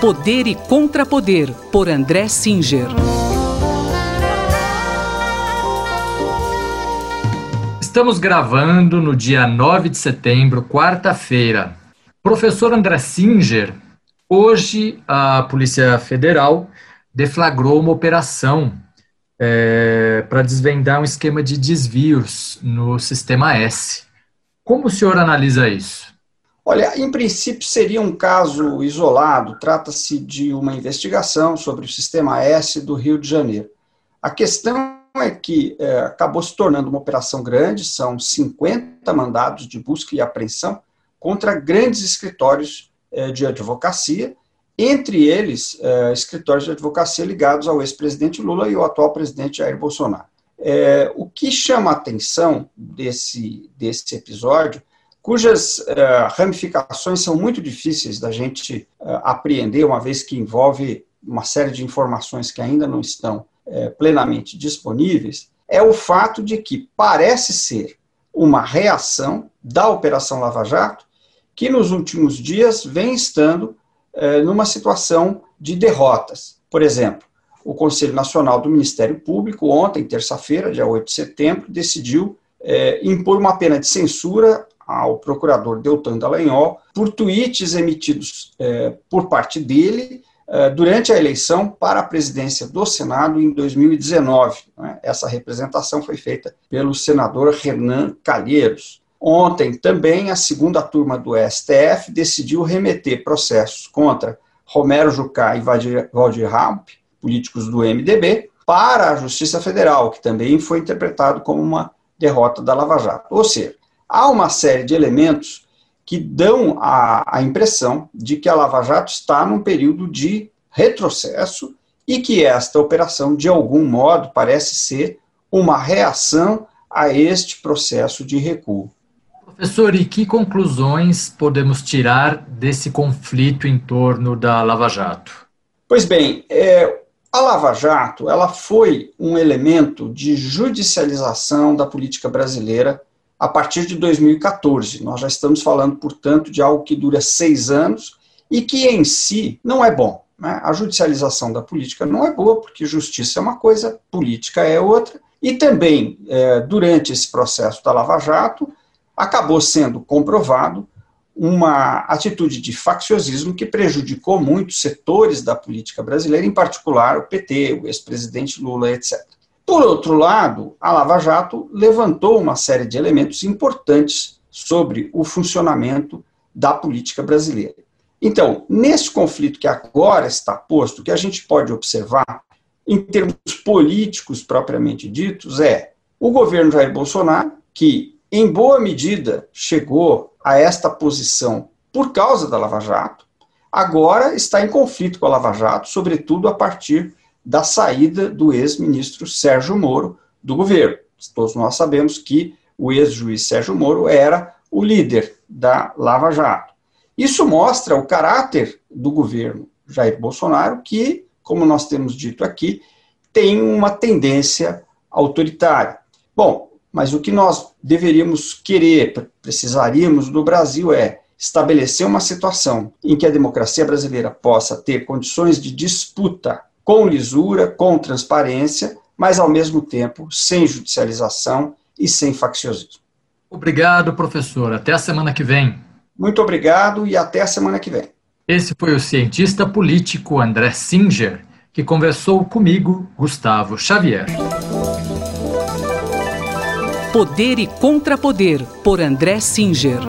Poder e Contrapoder, por André Singer. Estamos gravando no dia 9 de setembro, quarta-feira. Professor André Singer, hoje a Polícia Federal deflagrou uma operação é, para desvendar um esquema de desvios no sistema S. Como o senhor analisa isso? Olha, em princípio seria um caso isolado, trata-se de uma investigação sobre o sistema S do Rio de Janeiro. A questão é que é, acabou se tornando uma operação grande, são 50 mandados de busca e apreensão contra grandes escritórios é, de advocacia, entre eles é, escritórios de advocacia ligados ao ex-presidente Lula e ao atual presidente Jair Bolsonaro. É, o que chama a atenção desse, desse episódio cujas uh, ramificações são muito difíceis da gente uh, apreender, uma vez que envolve uma série de informações que ainda não estão uh, plenamente disponíveis, é o fato de que parece ser uma reação da Operação Lava Jato, que nos últimos dias vem estando numa situação de derrotas. Por exemplo, o Conselho Nacional do Ministério Público, ontem, terça-feira, dia 8 de setembro, decidiu impor uma pena de censura ao procurador Deltan Dallagnol por tweets emitidos é, por parte dele é, durante a eleição para a presidência do Senado em 2019. Né? Essa representação foi feita pelo senador Renan Calheiros. Ontem também a segunda turma do STF decidiu remeter processos contra Romero Jucá e Valdir Ramp, políticos do MDB, para a Justiça Federal, que também foi interpretado como uma derrota da Lava Jato. Ou seja, há uma série de elementos que dão a, a impressão de que a Lava Jato está num período de retrocesso e que esta operação, de algum modo, parece ser uma reação a este processo de recuo. Professor, e que conclusões podemos tirar desse conflito em torno da Lava Jato? Pois bem, é, a Lava Jato ela foi um elemento de judicialização da política brasileira a partir de 2014. Nós já estamos falando, portanto, de algo que dura seis anos e que em si não é bom. Né? A judicialização da política não é boa, porque justiça é uma coisa, política é outra. E também, é, durante esse processo da Lava Jato, acabou sendo comprovado uma atitude de facciosismo que prejudicou muitos setores da política brasileira, em particular o PT, o ex-presidente Lula, etc. Por outro lado, a Lava Jato levantou uma série de elementos importantes sobre o funcionamento da política brasileira. Então, nesse conflito que agora está posto, o que a gente pode observar, em termos políticos propriamente ditos, é o governo Jair Bolsonaro, que, em boa medida, chegou a esta posição por causa da Lava Jato, agora está em conflito com a Lava Jato, sobretudo a partir da saída do ex-ministro Sérgio Moro do governo. Todos nós sabemos que o ex-juiz Sérgio Moro era o líder da Lava Jato. Isso mostra o caráter do governo Jair Bolsonaro, que, como nós temos dito aqui, tem uma tendência autoritária. Bom, mas o que nós deveríamos querer, precisaríamos do Brasil é estabelecer uma situação em que a democracia brasileira possa ter condições de disputa com lisura, com transparência, mas ao mesmo tempo sem judicialização e sem facciosismo. Obrigado, professor. Até a semana que vem. Muito obrigado e até a semana que vem. Esse foi o cientista político André Singer, que conversou comigo, Gustavo Xavier. Poder e Contrapoder, por André Singer.